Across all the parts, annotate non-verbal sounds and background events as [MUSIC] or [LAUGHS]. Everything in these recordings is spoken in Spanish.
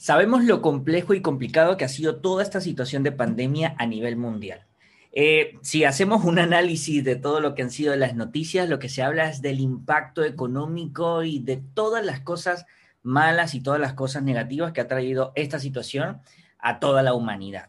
Sabemos lo complejo y complicado que ha sido toda esta situación de pandemia a nivel mundial. Eh, si hacemos un análisis de todo lo que han sido las noticias, lo que se habla es del impacto económico y de todas las cosas malas y todas las cosas negativas que ha traído esta situación a toda la humanidad.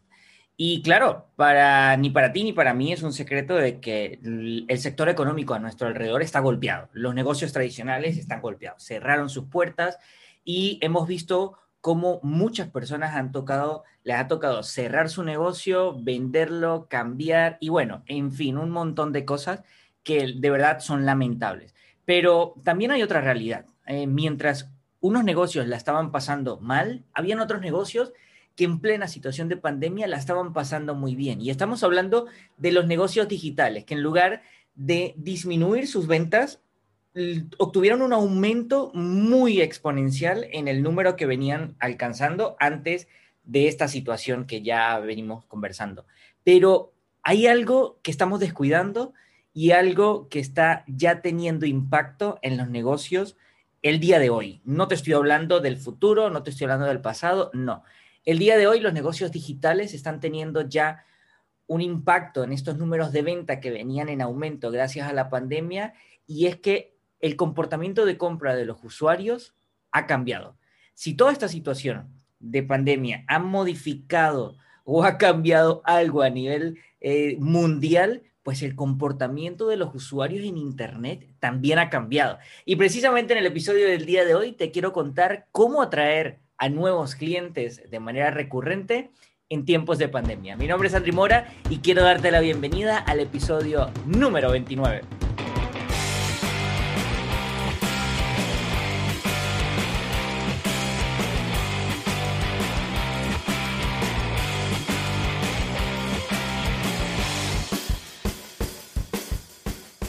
Y claro, para, ni para ti ni para mí es un secreto de que el sector económico a nuestro alrededor está golpeado. Los negocios tradicionales están golpeados, cerraron sus puertas y hemos visto cómo muchas personas han tocado, les ha tocado cerrar su negocio, venderlo, cambiar y bueno, en fin, un montón de cosas que de verdad son lamentables. Pero también hay otra realidad. Eh, mientras unos negocios la estaban pasando mal, habían otros negocios que en plena situación de pandemia la estaban pasando muy bien. Y estamos hablando de los negocios digitales, que en lugar de disminuir sus ventas, obtuvieron un aumento muy exponencial en el número que venían alcanzando antes de esta situación que ya venimos conversando. Pero hay algo que estamos descuidando y algo que está ya teniendo impacto en los negocios el día de hoy. No te estoy hablando del futuro, no te estoy hablando del pasado, no. El día de hoy los negocios digitales están teniendo ya un impacto en estos números de venta que venían en aumento gracias a la pandemia y es que el comportamiento de compra de los usuarios ha cambiado. Si toda esta situación de pandemia ha modificado o ha cambiado algo a nivel eh, mundial, pues el comportamiento de los usuarios en Internet también ha cambiado. Y precisamente en el episodio del día de hoy te quiero contar cómo atraer a nuevos clientes de manera recurrente en tiempos de pandemia. Mi nombre es Andri Mora y quiero darte la bienvenida al episodio número 29.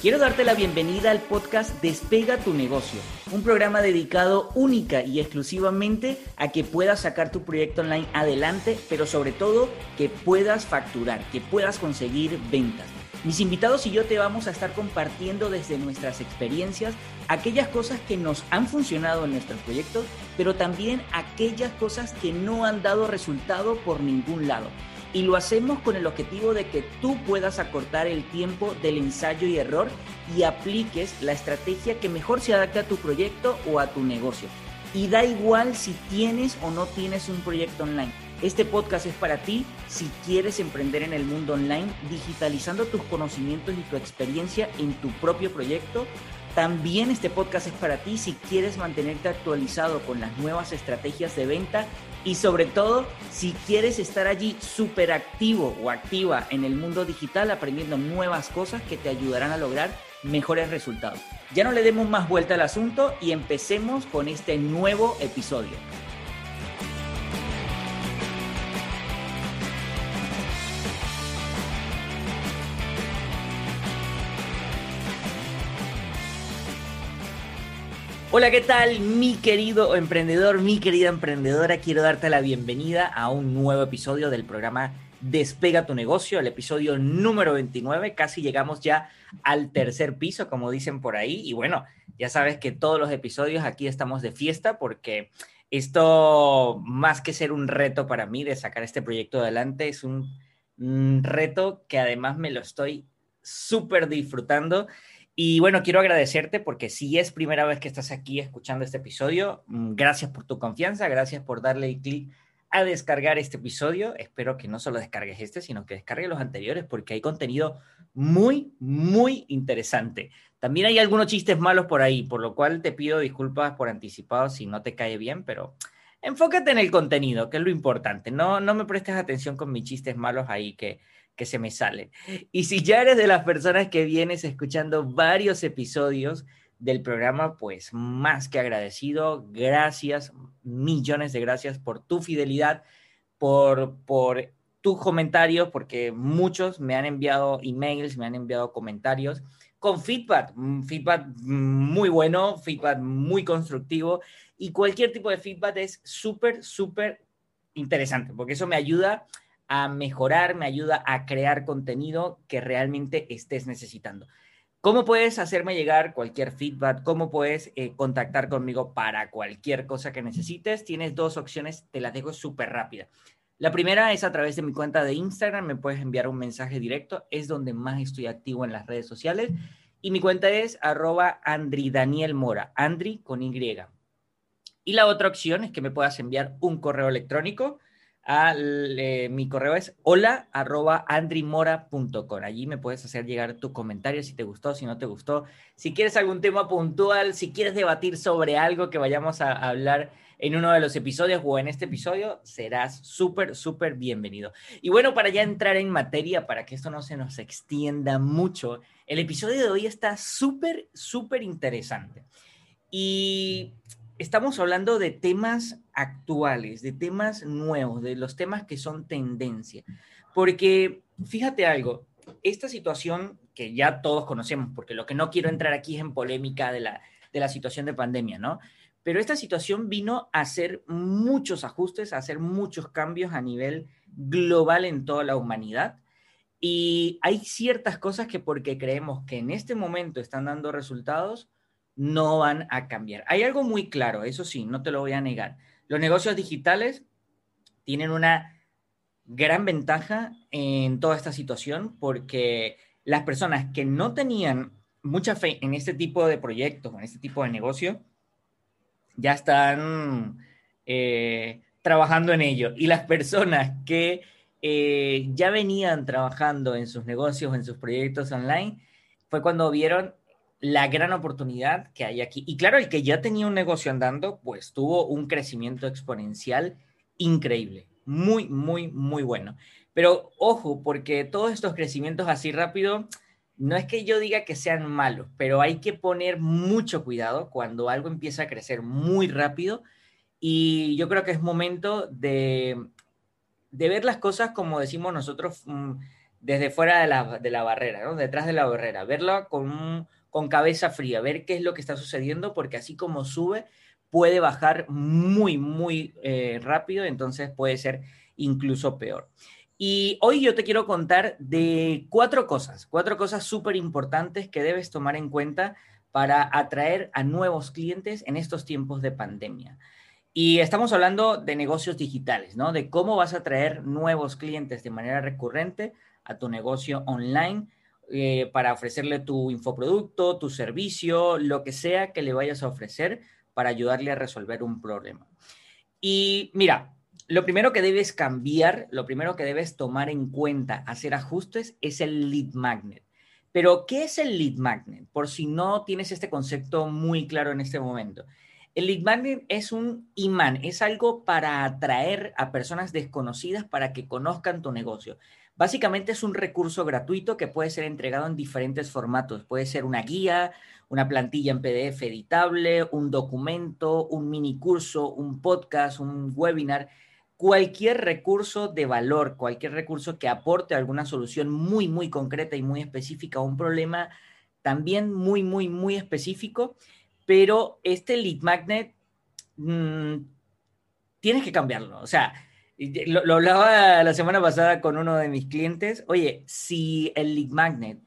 Quiero darte la bienvenida al podcast Despega tu negocio, un programa dedicado única y exclusivamente a que puedas sacar tu proyecto online adelante, pero sobre todo que puedas facturar, que puedas conseguir ventas. Mis invitados y yo te vamos a estar compartiendo desde nuestras experiencias aquellas cosas que nos han funcionado en nuestros proyectos, pero también aquellas cosas que no han dado resultado por ningún lado y lo hacemos con el objetivo de que tú puedas acortar el tiempo del ensayo y error y apliques la estrategia que mejor se adapte a tu proyecto o a tu negocio. Y da igual si tienes o no tienes un proyecto online. Este podcast es para ti si quieres emprender en el mundo online, digitalizando tus conocimientos y tu experiencia en tu propio proyecto. También este podcast es para ti si quieres mantenerte actualizado con las nuevas estrategias de venta y sobre todo, si quieres estar allí súper activo o activa en el mundo digital, aprendiendo nuevas cosas que te ayudarán a lograr mejores resultados. Ya no le demos más vuelta al asunto y empecemos con este nuevo episodio. Hola, ¿qué tal mi querido emprendedor, mi querida emprendedora? Quiero darte la bienvenida a un nuevo episodio del programa Despega tu negocio, el episodio número 29. Casi llegamos ya al tercer piso, como dicen por ahí. Y bueno, ya sabes que todos los episodios aquí estamos de fiesta porque esto, más que ser un reto para mí de sacar este proyecto adelante, es un, reto que además me lo estoy súper disfrutando y bueno, quiero agradecerte porque si es primera vez que estás aquí escuchando este episodio, mm, gracias por tu confianza, gracias por darle clic a descargar este episodio. Espero que no solo descargues este, sino que descargues los anteriores porque hay contenido muy, muy interesante. También hay algunos chistes malos por ahí, por lo cual te pido disculpas por anticipado si no te cae bien, pero enfócate en el contenido, que es lo importante. No, no me prestes atención con mis chistes malos ahí que que se me sale. Y si ya eres de las personas que vienes escuchando varios episodios del programa, pues más que agradecido. Gracias, millones de gracias por tu fidelidad, por, por tus comentarios, porque muchos me han enviado emails, me han enviado comentarios con feedback, mm, feedback muy bueno, feedback muy constructivo y cualquier tipo de feedback es súper, súper interesante, porque eso me ayuda a mejorar, me ayuda a crear contenido que realmente estés necesitando. ¿Cómo puedes hacerme llegar cualquier feedback? ¿Cómo puedes eh, contactar conmigo para cualquier cosa que necesites? Tienes dos opciones, te las dejo súper rápida. La primera es a través de mi cuenta de Instagram, me puedes enviar un mensaje directo, es donde más estoy activo en las redes sociales. Y mi cuenta es arroba Andri Andri con Y. Y la otra opción es que me puedas enviar un correo electrónico eh, mi correo es hola arroba andrimora.com. Allí me puedes hacer llegar tu comentario si te gustó, si no te gustó, si quieres algún tema puntual, si quieres debatir sobre algo que vayamos a hablar en uno de los episodios o en este episodio, serás súper, súper bienvenido. Y bueno, para ya entrar en materia, para que esto no se nos extienda mucho, el episodio de hoy está súper, súper interesante. Y estamos hablando de temas actuales, de temas nuevos, de los temas que son tendencia. Porque fíjate algo, esta situación que ya todos conocemos, porque lo que no quiero entrar aquí es en polémica de la, de la situación de pandemia, ¿no? Pero esta situación vino a hacer muchos ajustes, a hacer muchos cambios a nivel global en toda la humanidad. Y hay ciertas cosas que porque creemos que en este momento están dando resultados, no van a cambiar. Hay algo muy claro, eso sí, no te lo voy a negar. Los negocios digitales tienen una gran ventaja en toda esta situación porque las personas que no tenían mucha fe en este tipo de proyectos, en este tipo de negocio, ya están eh, trabajando en ello. Y las personas que eh, ya venían trabajando en sus negocios, en sus proyectos online, fue cuando vieron la gran oportunidad que hay aquí. Y claro, el que ya tenía un negocio andando, pues tuvo un crecimiento exponencial increíble, muy, muy, muy bueno. Pero ojo, porque todos estos crecimientos así rápido, no es que yo diga que sean malos, pero hay que poner mucho cuidado cuando algo empieza a crecer muy rápido. Y yo creo que es momento de, de ver las cosas como decimos nosotros mm, desde fuera de la, de la barrera, ¿no? detrás de la barrera, verlo con con cabeza fría, ver qué es lo que está sucediendo, porque así como sube, puede bajar muy, muy eh, rápido, entonces puede ser incluso peor. Y hoy yo te quiero contar de cuatro cosas, cuatro cosas súper importantes que debes tomar en cuenta para atraer a nuevos clientes en estos tiempos de pandemia. Y estamos hablando de negocios digitales, ¿no? De cómo vas a atraer nuevos clientes de manera recurrente a tu negocio online eh, para ofrecerle tu infoproducto, tu servicio, lo que sea que le vayas a ofrecer para ayudarle a resolver un problema. Y mira, lo primero que debes cambiar, lo primero que debes tomar en cuenta, hacer ajustes, es el lead magnet. Pero, ¿qué es el lead magnet? Por si no tienes este concepto muy claro en este momento. El lead magnet es un imán, es algo para atraer a personas desconocidas para que conozcan tu negocio. Básicamente es un recurso gratuito que puede ser entregado en diferentes formatos. Puede ser una guía, una plantilla en PDF editable, un documento, un mini curso, un podcast, un webinar, cualquier recurso de valor, cualquier recurso que aporte alguna solución muy, muy concreta y muy específica a un problema también muy, muy, muy específico. Pero este lead magnet mm, tienes que cambiarlo. O sea, lo, hablaba la semana pasada con uno de mis clientes. Oye, si el lead magnet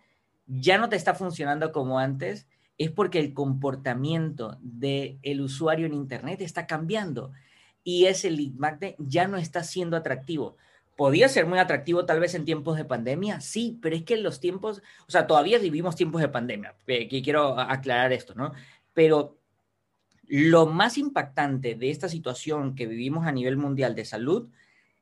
ya no te está funcionando como antes, es porque el comportamiento del el usuario en Internet está cambiando y ese lead magnet ya no está siendo atractivo. Podía ser muy atractivo tal vez en tiempos de pandemia, sí, pero es que en los tiempos, o sea, todavía vivimos tiempos de pandemia, eh, que quiero aclarar esto, ¿no? Pero lo más impactante de esta situación que vivimos a nivel mundial de salud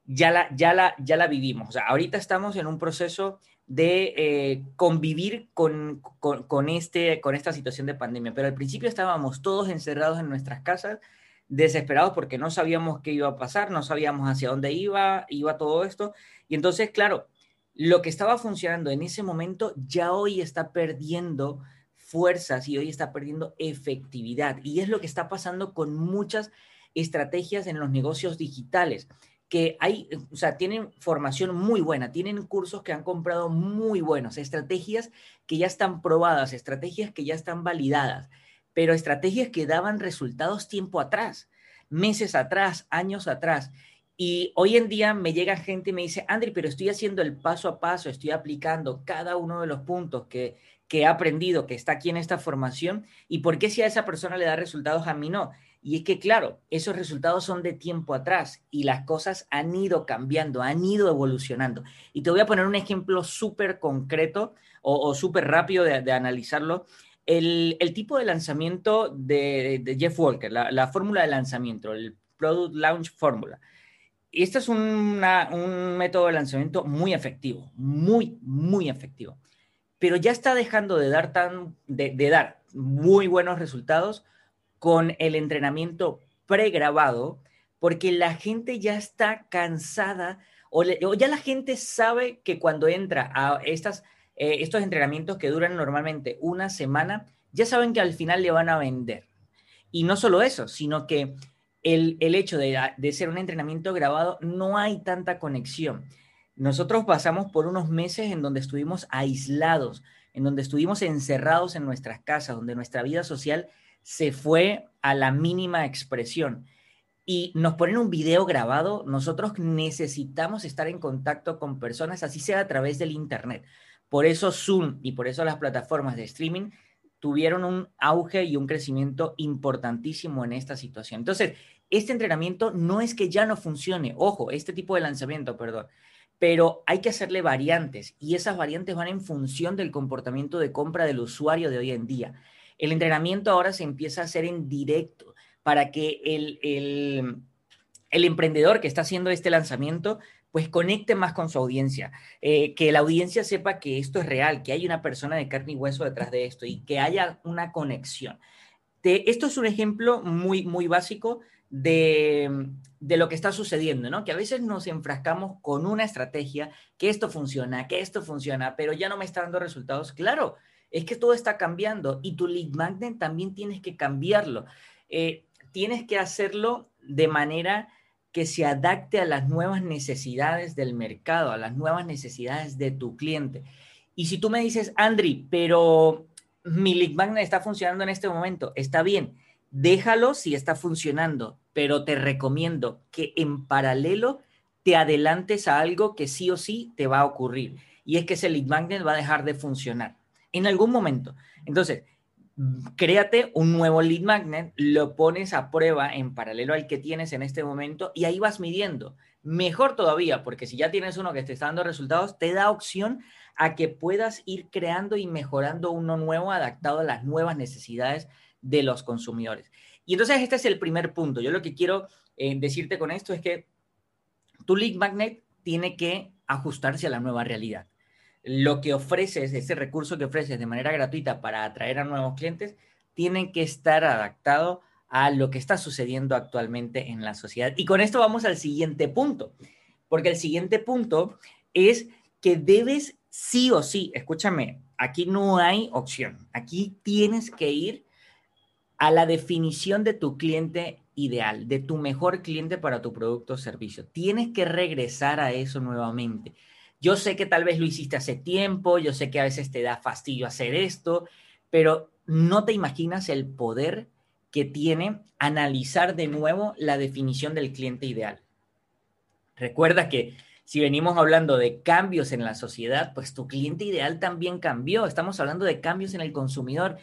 ya la, ya la, ya la vivimos. O sea, ahorita estamos en un proceso de eh, convivir con, con, este, con esta situación de pandemia, pero al principio estábamos todos encerrados en nuestras casas, desesperados porque no sabíamos qué iba a pasar, no sabíamos hacia dónde iba, iba todo esto. Y entonces, claro, lo que estaba funcionando en ese momento ya hoy está perdiendo fuerzas y hoy está perdiendo efectividad. Y es lo que está pasando con muchas estrategias en los negocios digitales que hay, o sea, tienen formación muy buena, tienen cursos que han comprado muy buenos, estrategias que ya están probadas, estrategias que ya están validadas, pero estrategias que daban resultados tiempo atrás, meses atrás, años atrás. Y hoy en día me llega gente y me dice, Andri, pero estoy haciendo el paso a paso, estoy aplicando cada uno de los puntos que, que ha aprendido, que está aquí en esta formación, y por qué si a esa persona le da resultados, a mí no. Y es que, claro, esos resultados son de tiempo atrás y las cosas han ido cambiando, han ido evolucionando. Y te voy a poner un ejemplo súper concreto o, súper rápido de, analizarlo. El, tipo de lanzamiento de, Jeff Walker, la, fórmula de lanzamiento, el Product Launch Formula. Este es un método de lanzamiento muy efectivo, muy, muy efectivo. Pero ya está dejando de dar, tan, de dar muy buenos resultados con el entrenamiento pregrabado, porque la gente ya está cansada o, ya la gente sabe que cuando entra a estas, eh, estos entrenamientos que duran normalmente una semana, ya saben que al final le van a vender. Y no solo eso, sino que el, hecho de, de ser un entrenamiento grabado, no hay tanta conexión. Nosotros pasamos por unos meses en donde estuvimos aislados, en donde estuvimos encerrados en nuestras casas, donde nuestra vida social se fue a la mínima expresión. Y nos ponen un video grabado, nosotros necesitamos estar en contacto con personas, así sea a través del Internet. Por eso Zoom y por eso las plataformas de streaming tuvieron un auge y un crecimiento importantísimo en esta situación. Entonces, este entrenamiento no es que ya no funcione, ojo, este tipo de lanzamiento, perdón, pero hay que hacerle variantes y esas variantes van en función del comportamiento de compra del usuario de hoy en día. El entrenamiento ahora se empieza a hacer en directo para que el, el, emprendedor que está haciendo este lanzamiento pues conecte más con su audiencia, eh, que la audiencia sepa que esto es real, que hay una persona de carne y hueso detrás de esto y que haya una conexión. esto es un ejemplo muy, muy básico de, de, lo que está sucediendo, ¿no? Que a veces nos enfrascamos con una estrategia, que esto funciona, que esto funciona, pero ya no me está dando resultados. Claro, es que todo está cambiando y tu lead magnet también tienes que cambiarlo. Eh, tienes que hacerlo de manera que se adapte a las nuevas necesidades del mercado, a las nuevas necesidades de tu cliente. Y si tú me dices, Andri, pero mi lead magnet está funcionando en este momento, está bien, déjalo si está funcionando, pero te recomiendo que en paralelo te adelantes a algo que sí o sí te va a ocurrir. Y es que ese lead magnet va a dejar de funcionar en algún momento. Entonces, créate un nuevo lead magnet, lo pones a prueba en paralelo al que tienes en este momento y ahí vas midiendo. Mejor todavía, porque si ya tienes uno que te está dando resultados, te da opción a que puedas ir creando y mejorando uno nuevo adaptado a las nuevas necesidades de los consumidores. Y entonces este es el primer punto. Yo lo que quiero eh, decirte con esto es que tu lead magnet tiene que ajustarse a la nueva realidad lo que ofreces, ese recurso que ofreces de manera gratuita para atraer a nuevos clientes, tiene que estar adaptado a lo que está sucediendo actualmente en la sociedad. Y con esto vamos al siguiente punto, porque el siguiente punto es que debes sí o sí, escúchame, aquí no hay opción, aquí tienes que ir a la definición de tu cliente ideal, de tu mejor cliente para tu producto o servicio. Tienes que regresar a eso nuevamente. Yo sé que tal vez lo hiciste hace tiempo, yo sé que a veces te da fastidio hacer esto, pero no te imaginas el poder que tiene analizar de nuevo la definición del cliente ideal. Recuerda que si venimos hablando de cambios en la sociedad, pues tu cliente ideal también cambió. Estamos hablando de cambios en el consumidor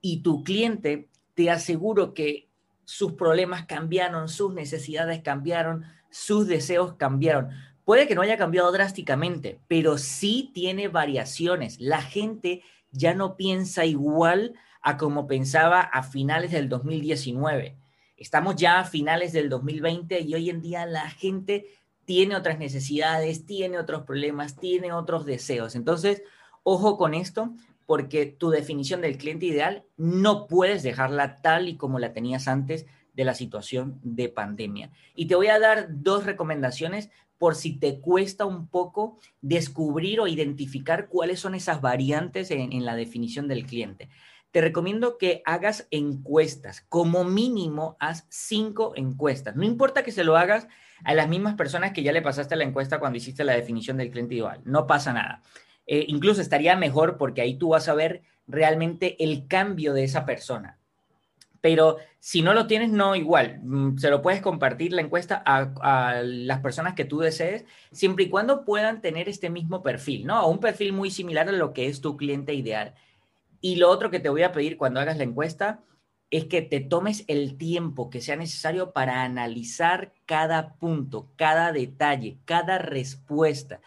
y tu cliente, te aseguro que sus problemas cambiaron, sus necesidades cambiaron, sus deseos cambiaron. Puede que no haya cambiado drásticamente, pero sí tiene variaciones. La gente ya no piensa igual a como pensaba a finales del 2019. Estamos ya a finales del 2020 y hoy en día la gente tiene otras necesidades, tiene otros problemas, tiene otros deseos. Entonces, ojo con esto, porque tu definición del cliente ideal no puedes dejarla tal y como la tenías antes de la situación de pandemia. Y te voy a dar dos recomendaciones por si te cuesta un poco descubrir o identificar cuáles son esas variantes en, la definición del cliente. Te recomiendo que hagas encuestas, como mínimo haz cinco encuestas. No importa que se lo hagas a las mismas personas que ya le pasaste la encuesta cuando hiciste la definición del cliente ideal, no pasa nada. Eh, incluso estaría mejor porque ahí tú vas a ver realmente el cambio de esa persona pero si no lo tienes, no igual. Mm, se lo puedes compartir la encuesta a, las personas que tú desees, siempre y cuando puedan tener este mismo perfil, ¿no? Un perfil muy similar a lo que es tu cliente ideal. Y lo otro que te voy a pedir cuando hagas la encuesta es que te tomes el tiempo que sea necesario para analizar cada punto, cada detalle, cada respuesta.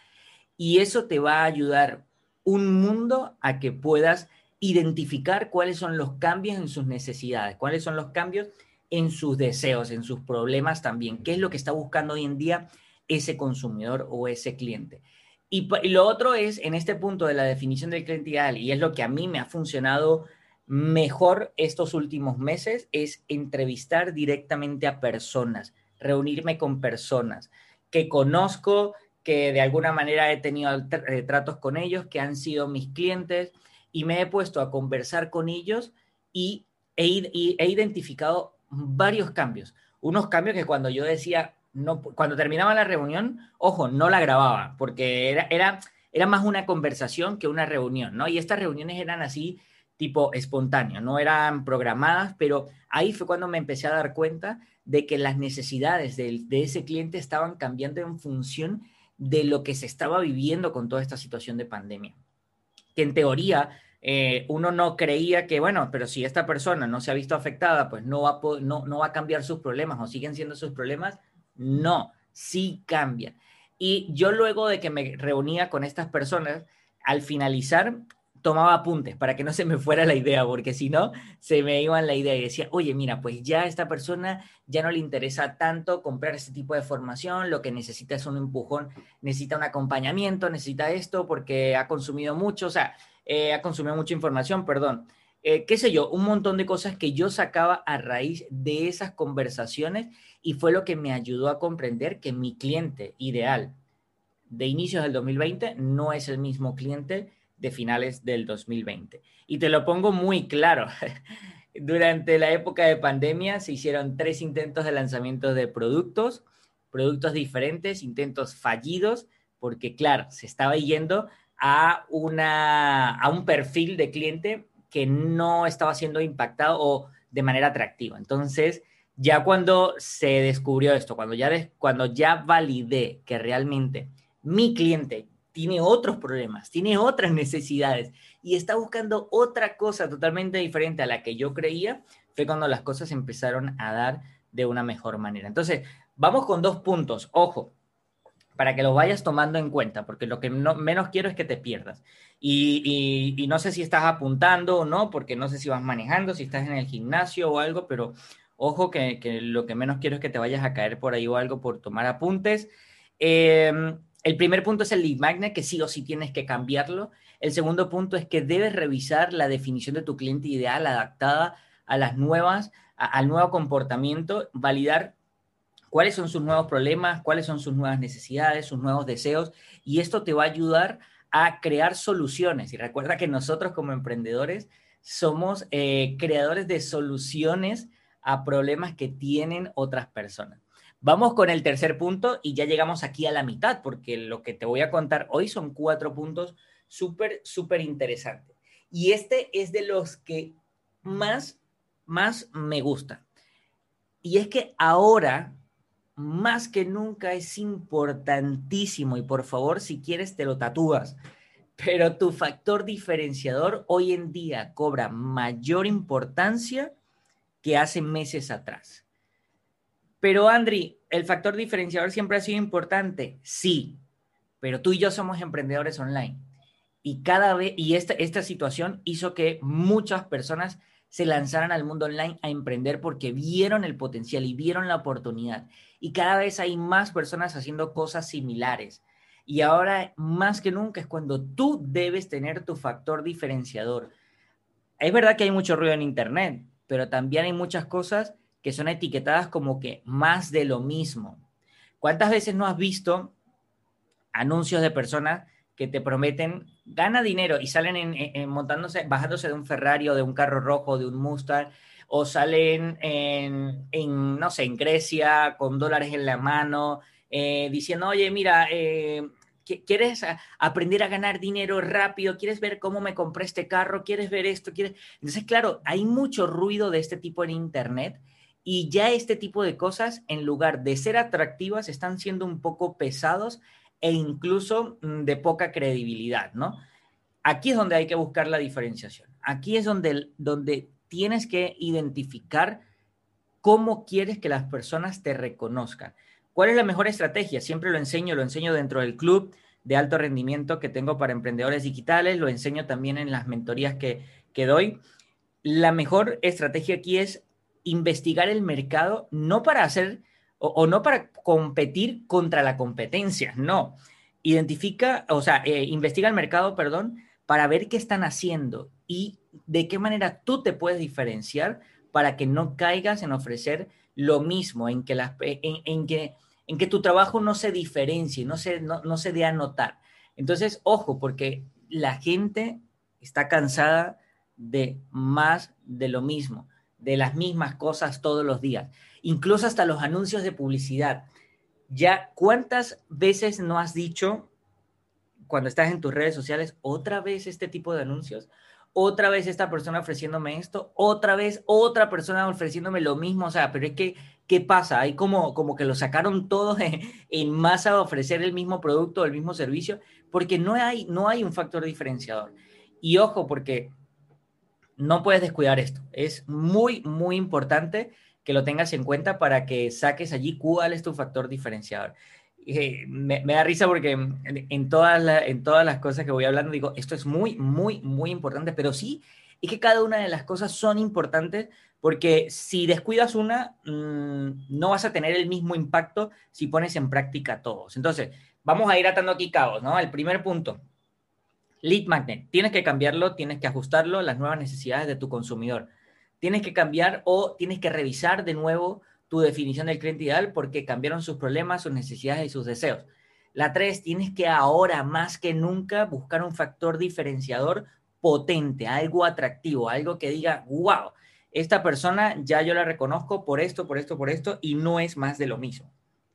Y eso te va a ayudar un mundo a que puedas identificar cuáles son los cambios en sus necesidades, cuáles son los cambios en sus deseos, en sus problemas también, qué es lo que está buscando hoy en día ese consumidor o ese cliente. Y, lo otro es, en este punto de la definición del cliente y es lo que a mí me ha funcionado mejor estos últimos meses, es entrevistar directamente a personas, reunirme con personas que conozco, que de alguna manera he tenido eh, tratos con ellos, que han sido mis clientes, y me he puesto a conversar con ellos y he, he identificado varios cambios. Unos cambios que cuando yo decía, no, cuando terminaba la reunión, ojo, no la grababa, porque era, era, era más una conversación que una reunión, ¿no? Y estas reuniones eran así, tipo espontáneo, no eran programadas, pero ahí fue cuando me empecé a dar cuenta de que las necesidades de, de ese cliente estaban cambiando en función de lo que se estaba viviendo con toda esta situación de pandemia. Que en teoría eh, uno no creía que, bueno, pero si esta persona no se ha visto afectada, pues no va, no, no va a cambiar sus problemas o siguen siendo sus problemas. No, sí cambian. Y yo luego de que me reunía con estas personas, al finalizar, tomaba apuntes para que no se me fuera la idea, porque si no, se me iba la idea y decía, oye, mira, pues ya a esta persona ya no le interesa tanto comprar este tipo de formación, lo que necesita es un empujón, necesita un acompañamiento, necesita esto porque ha consumido mucho, o sea, eh, ha consumido mucha información, perdón. Eh, qué sé yo, un montón de cosas que yo sacaba a raíz de esas conversaciones y fue lo que me ayudó a comprender que mi cliente ideal de inicios del 2020 no es el mismo cliente de finales del 2020. Y te lo pongo muy claro. [LAUGHS] Durante la época de pandemia se hicieron tres intentos de lanzamiento de productos, productos diferentes, intentos fallidos, porque claro, se estaba yendo a, una, a un perfil de cliente que no estaba siendo impactado o de manera atractiva. Entonces, ya cuando se descubrió esto, cuando ya, cuando ya validé que realmente mi cliente tiene otros problemas, tiene otras necesidades y está buscando otra cosa totalmente diferente a la que yo creía, fue cuando las cosas empezaron a dar de una mejor manera. Entonces, vamos con dos puntos. Ojo, para que lo vayas tomando en cuenta, porque lo que menos quiero es que te pierdas. Y, no sé si estás apuntando o no, porque no sé si vas manejando, si estás en el gimnasio o algo, pero ojo que, lo que menos quiero es que te vayas a caer por ahí o algo por tomar apuntes. Em, el primer punto es el lead magnet, que sí o sí tienes que cambiarlo. El segundo punto es que debes revisar la definición de tu cliente ideal adaptada a las nuevas, al nuevo comportamiento, validar cuáles son sus nuevos problemas, cuáles son sus nuevas necesidades, sus nuevos deseos, y esto te va a ayudar a crear soluciones. Y recuerda que nosotros como emprendedores somos eh, creadores de soluciones a problemas que tienen otras personas. Vamos con el tercer punto y ya llegamos aquí a la mitad, porque lo que te voy a contar hoy son cuatro puntos súper, súper interesantes. Y este es de los que más, más me gusta. Y es que ahora más que nunca es importantísimo y por favor, si quieres, te lo tatúas. Pero tu factor diferenciador hoy en día cobra mayor importancia que hace meses atrás. Pero Andri, ¿el factor diferenciador siempre ha sido importante? Sí, pero tú y yo somos emprendedores online. Y cada vez, y esta, esta situación hizo que muchas personas se lanzaran al mundo online a emprender porque vieron el potencial y vieron la oportunidad. Y cada vez hay más personas haciendo cosas similares. Y ahora más que nunca es cuando tú debes tener tu factor diferenciador. Es verdad que hay mucho ruido en Internet, pero también hay muchas cosas que son etiquetadas como que más de lo mismo. ¿Cuántas veces no has visto anuncios de personas que te prometen gana dinero y salen en, montándose, bajándose de un Ferrari o de un carro rojo, de un Mustang, o salen en, no sé, en Grecia con dólares en la mano, eh, diciendo, oye, mira, eh, ¿quieres aprender a ganar dinero rápido? ¿Quieres ver cómo me compré este carro? ¿Quieres ver esto? ¿Quieres? Entonces, claro, hay mucho ruido de este tipo en Internet y ya este tipo de cosas, en lugar de ser atractivas, están siendo un poco pesados e incluso mm, de poca credibilidad, ¿no? aquí es donde hay que buscar la diferenciación. Aquí es donde, donde tienes que identificar cómo quieres que las personas te reconozcan. ¿Cuál es la mejor estrategia? Siempre lo enseño, lo enseño dentro del club de alto rendimiento que tengo para emprendedores digitales, lo enseño también en las mentorías que, que doy. La mejor estrategia aquí es investigar el mercado, no para hacer o, no para competir contra la competencia, no. Identifica, o sea, eh, investiga el mercado, perdón, para ver qué están haciendo y de qué manera tú te puedes diferenciar para que no caigas en ofrecer lo mismo, en que, las, en, que, en que tu trabajo no se diferencie, no se, no, no se dé a notar. Entonces, ojo, porque la gente está cansada de más de lo mismo, de las mismas cosas todos los días, incluso hasta los anuncios de publicidad. Ya, ¿cuántas veces no has dicho cuando estás en tus redes sociales otra vez este tipo de anuncios? Otra vez esta persona ofreciéndome esto, otra vez otra persona ofreciéndome lo mismo, o sea, pero es que, ¿qué pasa? Hay como, como que lo sacaron todos en, en masa a ofrecer el mismo producto, el mismo servicio, porque no hay, no hay un factor diferenciador. Y ojo, porque no puedes descuidar esto. Es muy, muy importante que lo tengas en cuenta para que saques allí cuál es tu factor diferenciador. Eh, me, da risa porque en, todas en todas las cosas que voy hablando digo, esto es muy, muy, muy importante, pero sí, es que cada una de las cosas son importantes porque si descuidas una, mm, no vas a tener el mismo impacto si pones en práctica todos. Entonces, vamos a ir atando aquí cabos, ¿no? El primer punto, Lead Magnet, tienes que cambiarlo, tienes que ajustarlo a las nuevas necesidades de tu consumidor. Tienes que cambiar o tienes que revisar de nuevo tu definición del cliente ideal porque cambiaron sus problemas, sus necesidades y sus deseos. La tres, tienes que ahora más que nunca buscar un factor diferenciador potente, algo atractivo, algo que diga, wow, esta persona ya yo la reconozco por esto, por esto, por esto, y no es más de lo mismo.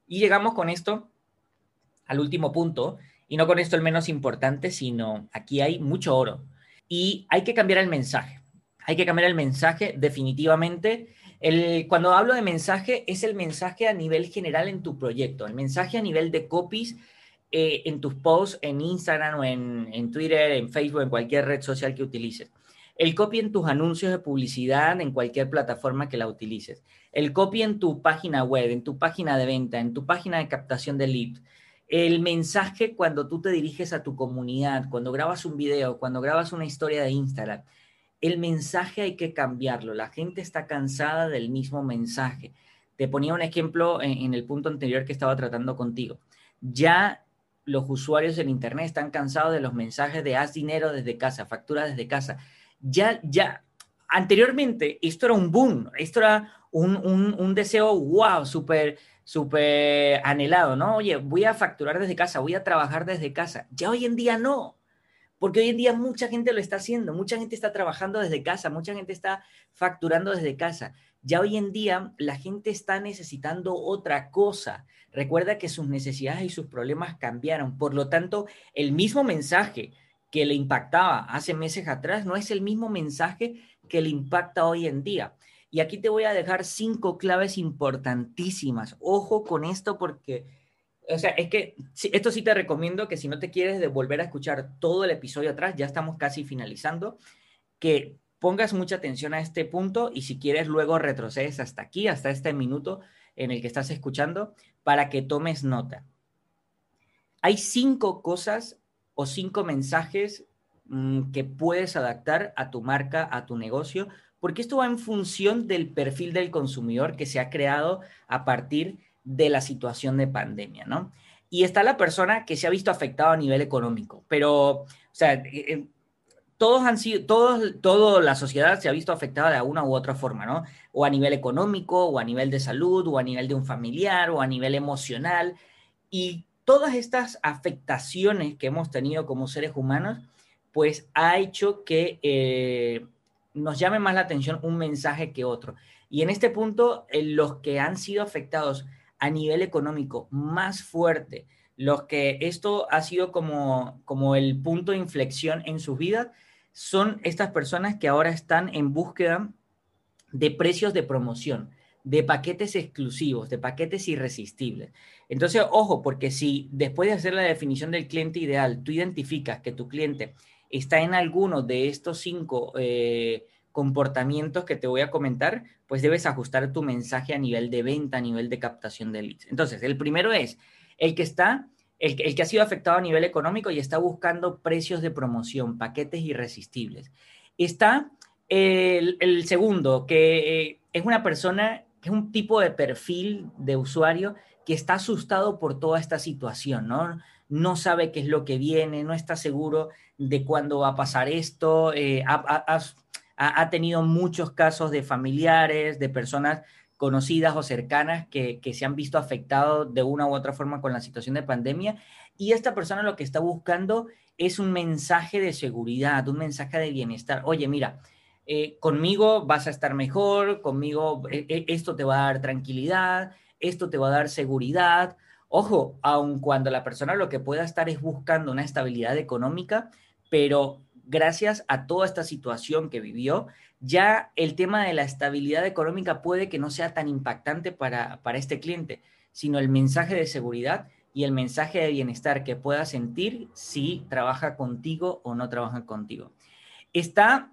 Y llegamos con esto al último punto, y no con esto el menos importante, sino aquí hay mucho oro. Y hay que cambiar el mensaje. Hay que cambiar el mensaje definitivamente. El, cuando hablo de mensaje, es el mensaje a nivel general en tu proyecto, el mensaje a nivel de copies eh, en tus posts en Instagram o en, en Twitter, en Facebook, en cualquier red social que utilices. El copy en tus anuncios de publicidad en cualquier plataforma que la utilices. El copy en tu página web, en tu página de venta, en tu página de captación de leads el mensaje cuando tú te diriges a tu comunidad, cuando grabas un video, cuando grabas una historia de Instagram, el mensaje hay que cambiarlo. La gente está cansada del mismo mensaje. Te ponía un ejemplo en, el punto anterior que estaba tratando contigo. Ya los usuarios en Internet están cansados de los mensajes de haz dinero desde casa, factura desde casa. Ya, ya, anteriormente esto era un boom, esto era un, un, un deseo, wow, súper súper anhelado, ¿no? Oye, voy a facturar desde casa, voy a trabajar desde casa. Ya hoy en día no, porque hoy en día mucha gente lo está haciendo, mucha gente está trabajando desde casa, mucha gente está facturando desde casa. Ya hoy en día la gente está necesitando otra cosa. Recuerda que sus necesidades y sus problemas cambiaron. Por lo tanto, el mismo mensaje que le impactaba hace meses atrás no es el mismo mensaje que le impacta hoy en día. Y aquí te voy a dejar cinco claves importantísimas. Ojo con esto porque, o sea, es que esto sí te recomiendo que si no te quieres devolver a escuchar todo el episodio atrás, ya estamos casi finalizando, que pongas mucha atención a este punto y si quieres luego retrocedes hasta aquí, hasta este minuto en el que estás escuchando, para que tomes nota. Hay cinco cosas o cinco mensajes mm, que puedes adaptar a tu marca, a tu negocio, porque esto va en función del perfil del consumidor que se ha creado a partir de la situación de pandemia, ¿no? Y está la persona que se ha visto afectado a nivel económico, pero, o sea, eh, eh, todos han sido, todos, toda la sociedad se ha visto afectada de una u otra forma, ¿no? O a nivel económico, o a nivel de salud, o a nivel de un familiar, o a nivel emocional. Y todas estas afectaciones que hemos tenido como seres humanos, pues ha hecho que eh, nos llame más la atención un mensaje que otro. Y en este punto, los que han sido afectados a nivel económico más fuerte, los que esto ha sido como, como el punto de inflexión en sus vidas, son estas personas que ahora están en búsqueda de precios de promoción, de paquetes exclusivos, de paquetes irresistibles. Entonces, ojo, porque si después de hacer la definición del cliente ideal, tú identificas que tu cliente está en alguno de estos cinco eh, comportamientos que te voy a comentar, pues debes ajustar tu mensaje a nivel de venta, a nivel de captación de leads. Entonces, el primero es el que está, el, que ha sido afectado a nivel económico y está buscando precios de promoción, paquetes irresistibles. Está el, segundo, que eh, es una persona, que es un tipo de perfil de usuario que está asustado por toda esta situación, ¿no? No sabe qué es lo que viene, no está seguro de cuándo va a pasar esto, eh, ha, tenido muchos casos de familiares, de personas conocidas o cercanas que, se han visto afectados de una u otra forma con la situación de pandemia. Y esta persona lo que está buscando es un mensaje de seguridad, un mensaje de bienestar. Oye, mira, eh, conmigo vas a estar mejor, conmigo eh, esto te va a dar tranquilidad, esto te va a dar seguridad. Ojo, aun cuando la persona lo que pueda estar es buscando una estabilidad económica, pero gracias a toda esta situación que vivió, ya el tema de la estabilidad económica puede que no sea tan impactante para, para este cliente, sino el mensaje de seguridad y el mensaje de bienestar que pueda sentir si trabaja contigo o no trabaja contigo. Está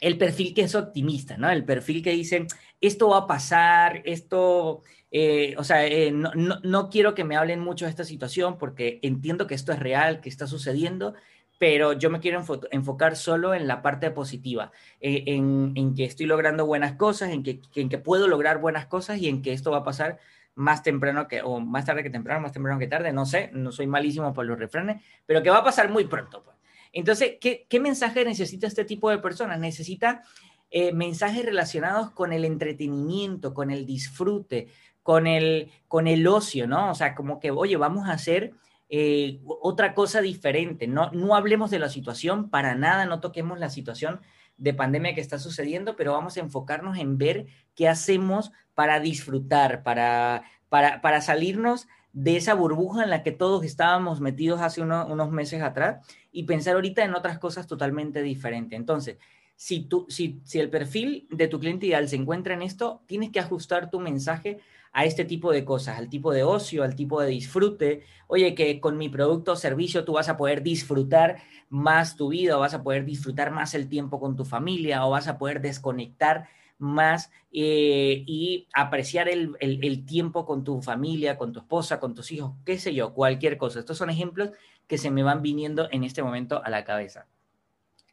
el perfil que es optimista, ¿no? El perfil que dice, esto va a pasar, esto, eh, o sea, eh, no, no, quiero que me hablen mucho de esta situación porque entiendo que esto es real, que está sucediendo, pero yo me quiero enfocar solo en la parte positiva, eh, en, en, que estoy logrando buenas cosas, en que, en que puedo lograr buenas cosas y en que esto va a pasar más temprano que, o más tarde que temprano, más temprano que tarde, no sé, no soy malísimo por los refranes, pero que va a pasar muy pronto. Pues. Entonces, ¿qué, mensaje necesita este tipo de personas? Necesita eh, mensajes relacionados con el entretenimiento, con el disfrute, con el, con el ocio, ¿no? O sea, como que, oye, vamos a hacer eh, otra cosa diferente, no, no hablemos de la situación para nada, no toquemos la situación de pandemia que está sucediendo, pero vamos a enfocarnos en ver qué hacemos para disfrutar, para, para, para salirnos de esa burbuja en la que todos estábamos metidos hace unos meses atrás y pensar ahorita en otras cosas totalmente diferentes. Entonces, si, tú, si, si el perfil de tu cliente ideal se encuentra en esto, tienes que ajustar tu mensaje a este tipo de cosas, al tipo de ocio, al tipo de disfrute. Oye, que con mi producto o servicio tú vas a poder disfrutar más tu vida, o vas a poder disfrutar más el tiempo con tu familia, o vas a poder desconectar más eh, y apreciar el, el, tiempo con tu familia, con tu esposa, con tus hijos, qué sé yo, cualquier cosa. Estos son ejemplos que se me van viniendo en este momento a la cabeza.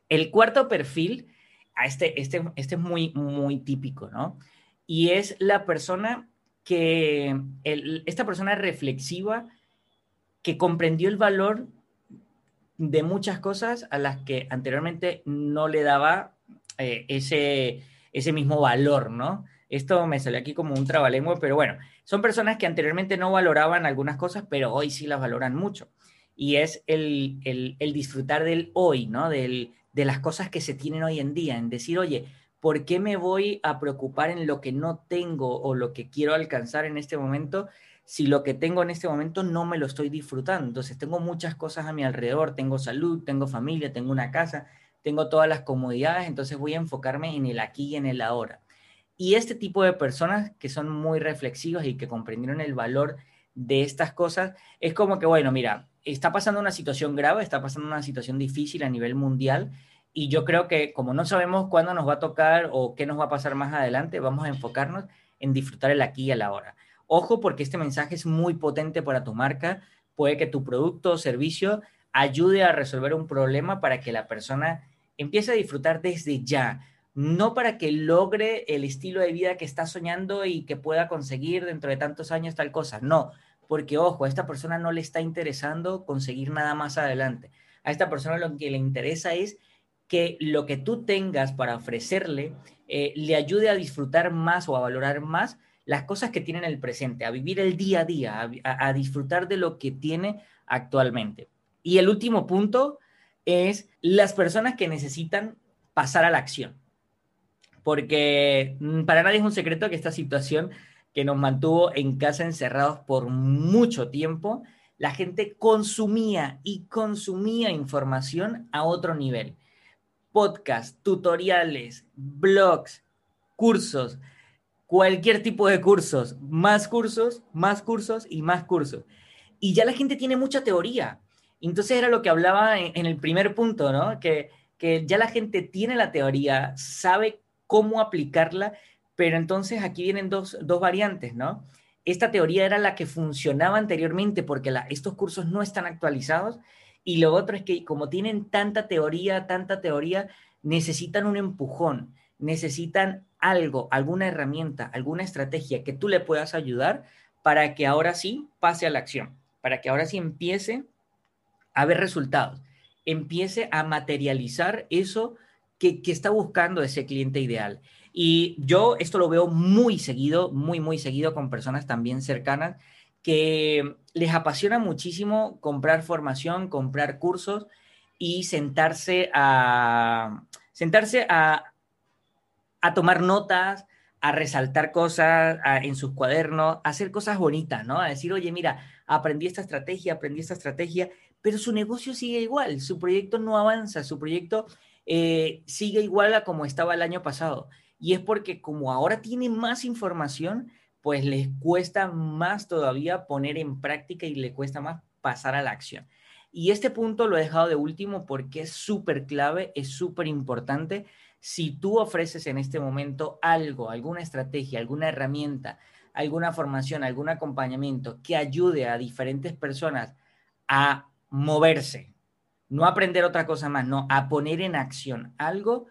El cuarto perfil, este, este, este es muy, muy típico, ¿no? Y es la persona que, esta persona reflexiva que comprendió el valor de muchas cosas a las que anteriormente no le daba eh, ese ese mismo valor, ¿no? Esto me salió aquí como un trabalengua, pero bueno, son personas que anteriormente no valoraban algunas cosas, pero hoy sí las valoran mucho. Y es el, el, disfrutar del hoy, ¿no? Del, de las cosas que se tienen hoy en día, en decir, oye, ¿por qué me voy a preocupar en lo que no tengo o lo que quiero alcanzar en este momento si lo que tengo en este momento no me lo estoy disfrutando? Entonces, tengo muchas cosas a mi alrededor, tengo salud, tengo familia, tengo una casa, tengo todas las comodidades, entonces voy a enfocarme en el aquí y en el ahora. Y este tipo de personas que son muy reflexivas y que comprendieron el valor de estas cosas, es como que, bueno, mira, está pasando una situación grave, está pasando una situación difícil a nivel mundial y yo creo que como no sabemos cuándo nos va a tocar o qué nos va a pasar más adelante, vamos a enfocarnos en disfrutar el aquí y el ahora. Ojo porque este mensaje es muy potente para tu marca, puede que tu producto o servicio ayude a resolver un problema para que la persona empieza a disfrutar desde ya, no para que logre el estilo de vida que está soñando y que pueda conseguir dentro de tantos años tal cosa, no, porque ojo, a esta persona no le está interesando conseguir nada más adelante. A esta persona lo que le interesa es que lo que tú tengas para ofrecerle eh, le ayude a disfrutar más o a valorar más las cosas que tiene en el presente, a vivir el día a día, a disfrutar de lo que tiene actualmente. Y el último punto es las personas que necesitan pasar a la acción. Porque mm, para nadie es un secreto que esta situación que nos mantuvo en casa encerrados por mucho tiempo, la gente consumía y consumía información a otro nivel. Podcasts, tutoriales, blogs, cursos, cualquier tipo de cursos, más cursos, más cursos y más cursos. Y ya la gente tiene mucha teoría Entonces era lo que hablaba en, el primer punto, ¿no? Que, que ya la gente tiene la teoría, sabe cómo aplicarla, pero entonces aquí vienen dos, dos variantes, ¿no? Esta teoría era la que funcionaba anteriormente porque estos cursos no están actualizados y lo otro es que como tienen tanta teoría, tanta teoría, necesitan un empujón, necesitan algo, alguna herramienta, alguna estrategia que tú le puedas ayudar para que ahora sí pase a la acción, para que ahora sí empiece a ver resultados, empiece a materializar eso que, está buscando ese cliente ideal. Y yo esto lo veo muy seguido, muy, muy seguido con personas también cercanas que les apasiona muchísimo comprar formación, comprar cursos y sentarse a, sentarse a, a tomar notas, a resaltar cosas en sus cuadernos, a hacer cosas bonitas, ¿no? A decir, oye, mira, aprendí esta estrategia, aprendí esta estrategia, pero su negocio sigue igual, su proyecto no avanza, su proyecto eh, sigue igual a como estaba el año pasado. Y es porque como ahora tiene más información, pues les cuesta más todavía poner en práctica y le cuesta más pasar a la acción. Y este punto lo he dejado de último porque es súper clave, es súper importante. Si tú ofreces en este momento algo, alguna estrategia, alguna herramienta, alguna formación, algún acompañamiento que ayude a diferentes personas a moverse, no aprender otra cosa más, no, a poner en acción algo,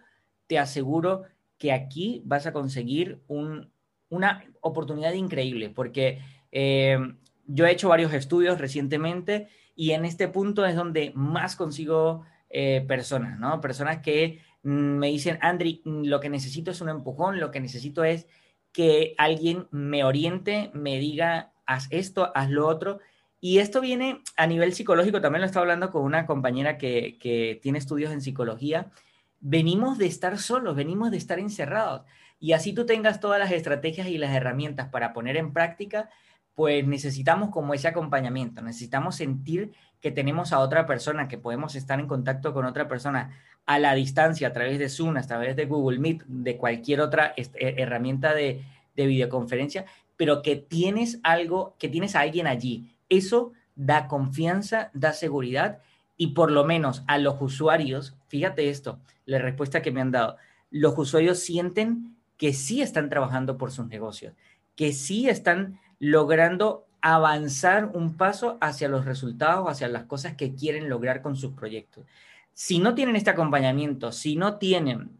te aseguro que aquí vas a conseguir una oportunidad increíble, porque eh, yo he hecho varios estudios recientemente y en este punto es donde más consigo eh, personas, ¿no? Personas que mm, me dicen, Andri, mm, lo que necesito es un empujón, lo que necesito es que alguien me oriente, me diga, haz esto, haz lo otro, y esto viene a nivel psicológico, también lo estaba hablando con una compañera que, tiene estudios en psicología. Venimos de estar solos, venimos de estar encerrados. Y así tú tengas todas las estrategias y las herramientas para poner en práctica, pues necesitamos como ese acompañamiento, necesitamos sentir que tenemos a otra persona, que podemos estar en contacto con otra persona a la distancia, a través de Zoom, a través de Google Meet, de cualquier otra herramienta de, de videoconferencia, pero que tienes algo, que tienes a alguien allí, eso da confianza, da seguridad y por lo menos a los usuarios, fíjate esto, la respuesta que me han dado, los usuarios sienten que sí están trabajando por sus negocios, que sí están logrando avanzar un paso hacia los resultados, hacia las cosas que quieren lograr con sus proyectos. Si no tienen este acompañamiento, si no tienen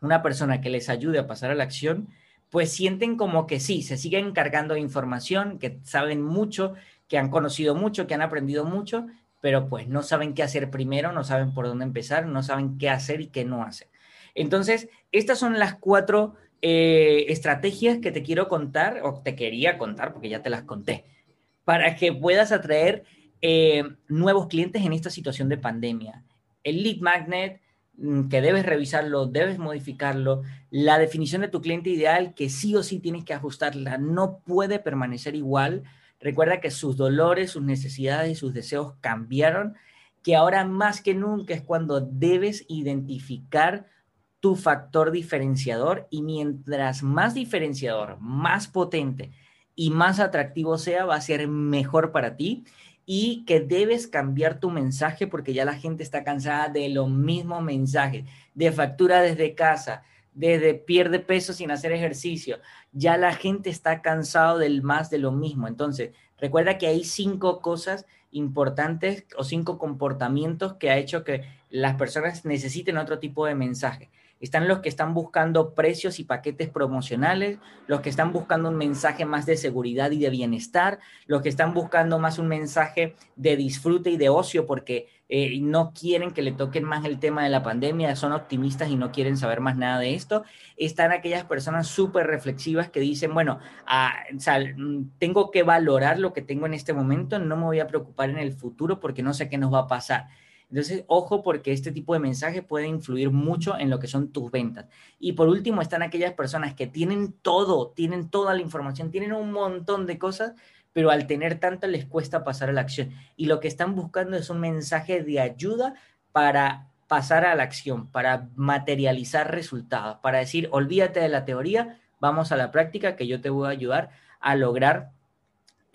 una persona que les ayude a pasar a la acción, pues sienten como que sí, se siguen cargando información, que saben mucho, que han conocido mucho, que han aprendido mucho, pero pues no saben qué hacer primero, no saben por dónde empezar, no saben qué hacer y qué no hacer. Entonces, estas son las cuatro eh, estrategias que te quiero contar, o te quería contar, porque ya te las conté, para que puedas atraer eh, nuevos clientes en esta situación de pandemia. El lead magnet, que debes revisarlo, debes modificarlo, la definición de tu cliente ideal, que sí o sí tienes que ajustarla, no puede permanecer igual. Recuerda que sus dolores, sus necesidades y sus deseos cambiaron, que ahora más que nunca es cuando debes identificar tu factor diferenciador y mientras más diferenciador, más potente y más atractivo sea, va a ser mejor para ti y que debes cambiar tu mensaje porque ya la gente está cansada de los mismos mensajes, de factura desde casa, desde pierde peso sin hacer ejercicio. Ya la gente está cansado del más de lo mismo. Entonces, recuerda que hay cinco cosas importantes o cinco comportamientos que ha hecho que las personas necesiten otro tipo de mensaje. Están los que están buscando precios y paquetes promocionales, los que están buscando un mensaje más de seguridad y de bienestar, los que están buscando más un mensaje de disfrute y de ocio porque eh, no quieren que le toquen más el tema de la pandemia, son optimistas y no quieren saber más nada de esto. Están aquellas personas súper reflexivas que dicen, bueno, ah, tengo que valorar lo que tengo en este momento, no me voy a preocupar en el futuro porque no sé qué nos va a pasar. Entonces, ojo porque este tipo de mensaje puede influir mucho en lo que son tus ventas. Y por último, están aquellas personas que tienen todo, tienen toda la información, tienen un montón de cosas, pero al tener tanto les cuesta pasar a la acción. Y lo que están buscando es un mensaje de ayuda para pasar a la acción, para materializar resultados, para decir, olvídate de la teoría, vamos a la práctica que yo te voy a ayudar a lograr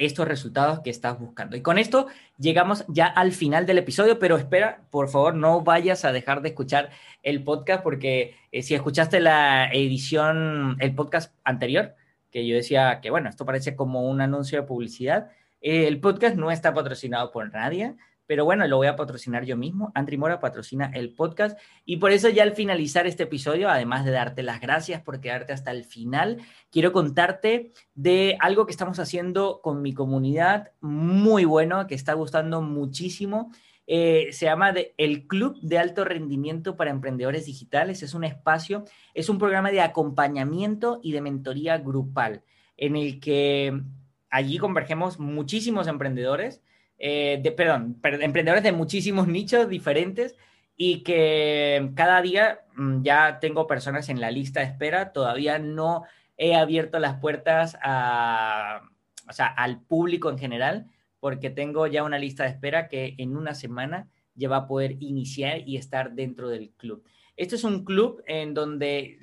estos resultados que estás buscando. Y con esto llegamos ya al final del episodio, pero espera, por favor, no vayas a dejar de escuchar el podcast porque eh, si escuchaste la edición, el podcast anterior, que yo decía que, bueno, esto parece como un anuncio de publicidad, eh, el podcast no está patrocinado por nadie, pero bueno, lo voy a patrocinar yo mismo. Andri Mora patrocina el podcast y por eso ya al finalizar este episodio, además de darte las gracias por quedarte hasta el final, quiero contarte de algo que estamos haciendo con mi comunidad muy bueno, que está gustando muchísimo. Eh, se llama el Club de Alto Rendimiento para Emprendedores Digitales. Es un espacio, es un programa de acompañamiento y de mentoría grupal en el que allí convergemos muchísimos emprendedores eh, de, perdón, emprendedores de muchísimos nichos diferentes y que cada día mm, ya tengo personas en la lista de espera, todavía no he abierto las puertas a, al público en general, porque tengo ya una lista de espera que en una semana ya va a poder iniciar y estar dentro del club. Este es un club en donde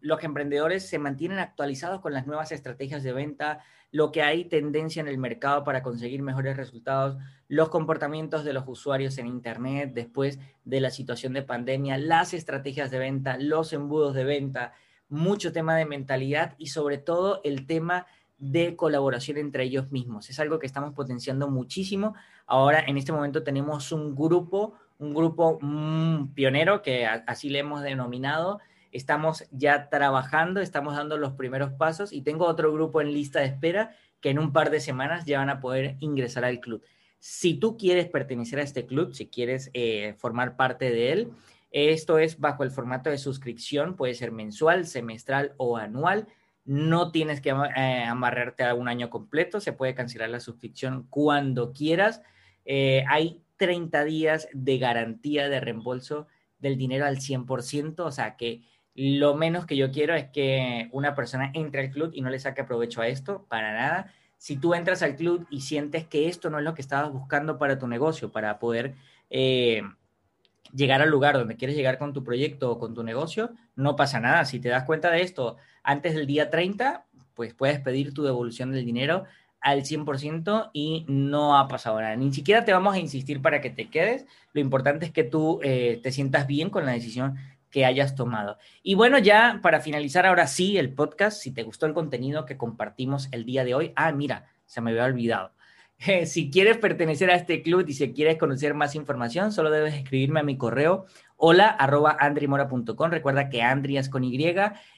los emprendedores se mantienen actualizados con las nuevas estrategias de venta, lo que hay tendencia en el mercado para conseguir mejores resultados, los comportamientos de los usuarios en Internet después de la situación de pandemia, las estrategias de venta, los embudos de venta, mucho tema de mentalidad y sobre todo el tema de colaboración entre ellos mismos. Es algo que estamos potenciando muchísimo. Ahora, en este momento tenemos un grupo, un grupo mm, pionero, que así le hemos denominado, estamos ya trabajando, estamos dando los primeros pasos y tengo otro grupo en lista de espera que en un par de semanas ya van a poder ingresar al club. Si tú quieres pertenecer a este club, si quieres eh, formar parte de él, esto es bajo el formato de suscripción, puede ser mensual, semestral o anual. No tienes que eh, amarrarte a un año completo, se puede cancelar la suscripción cuando quieras. Eh, hay 30 días de garantía de reembolso del dinero al 100%, o sea que lo menos que yo quiero es que una persona entre al club y no le saque provecho a esto, para nada. Si tú entras al club y sientes que esto no es lo que estabas buscando para tu negocio, para poder eh, llegar al lugar donde quieres llegar con tu proyecto o con tu negocio, no pasa nada. Si te das cuenta de esto antes del día 30, pues puedes pedir tu devolución del dinero al 100% y no ha pasado nada. Ni siquiera te vamos a insistir para que te quedes. Lo importante es que tú eh, te sientas bien con la decisión que hayas tomado. Y bueno, ya para finalizar ahora sí el podcast, si te gustó el contenido que compartimos el día de hoy, ah, mira, se me había olvidado. [LAUGHS] si quieres pertenecer a este club y si quieres conocer más información, solo debes escribirme a mi correo hola arroba. Recuerda que Andri es con Y.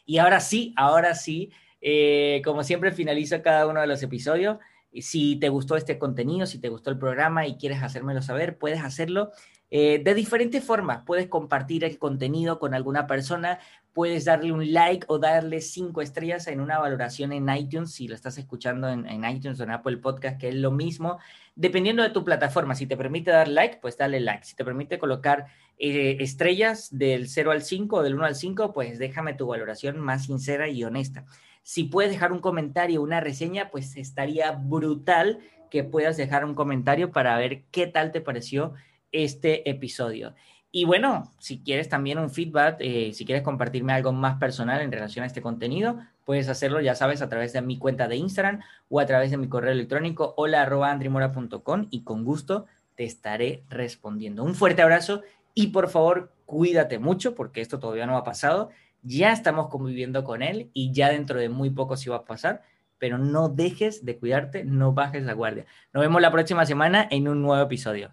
Y ahora sí, ahora sí, eh, como siempre finalizo cada uno de los episodios. Si te gustó este contenido, si te gustó el programa y quieres hacérmelo saber, puedes hacerlo eh, de diferentes formas. Puedes compartir el contenido con alguna persona, puedes darle un like o darle cinco estrellas en una valoración en iTunes, si lo estás escuchando en, iTunes o en Apple Podcast, que es lo mismo, dependiendo de tu plataforma. Si te permite dar like, pues dale like. Si te permite colocar eh, estrellas del 0 al 5 o del 1 al 5, pues déjame tu valoración más sincera y honesta. Si puedes dejar un comentario, una reseña, pues estaría brutal que puedas dejar un comentario para ver qué tal te pareció este episodio. Y bueno, si quieres también un feedback, eh, si quieres compartirme algo más personal en relación a este contenido, puedes hacerlo, ya sabes, a través de mi cuenta de Instagram o a través de mi correo electrónico hola andrimora.com y con gusto te estaré respondiendo. Un fuerte abrazo y por favor cuídate mucho porque esto todavía no ha pasado. Ya estamos conviviendo con él y ya dentro de muy poco sí va a pasar, pero no dejes de cuidarte, no bajes la guardia. Nos vemos la próxima semana en un nuevo episodio.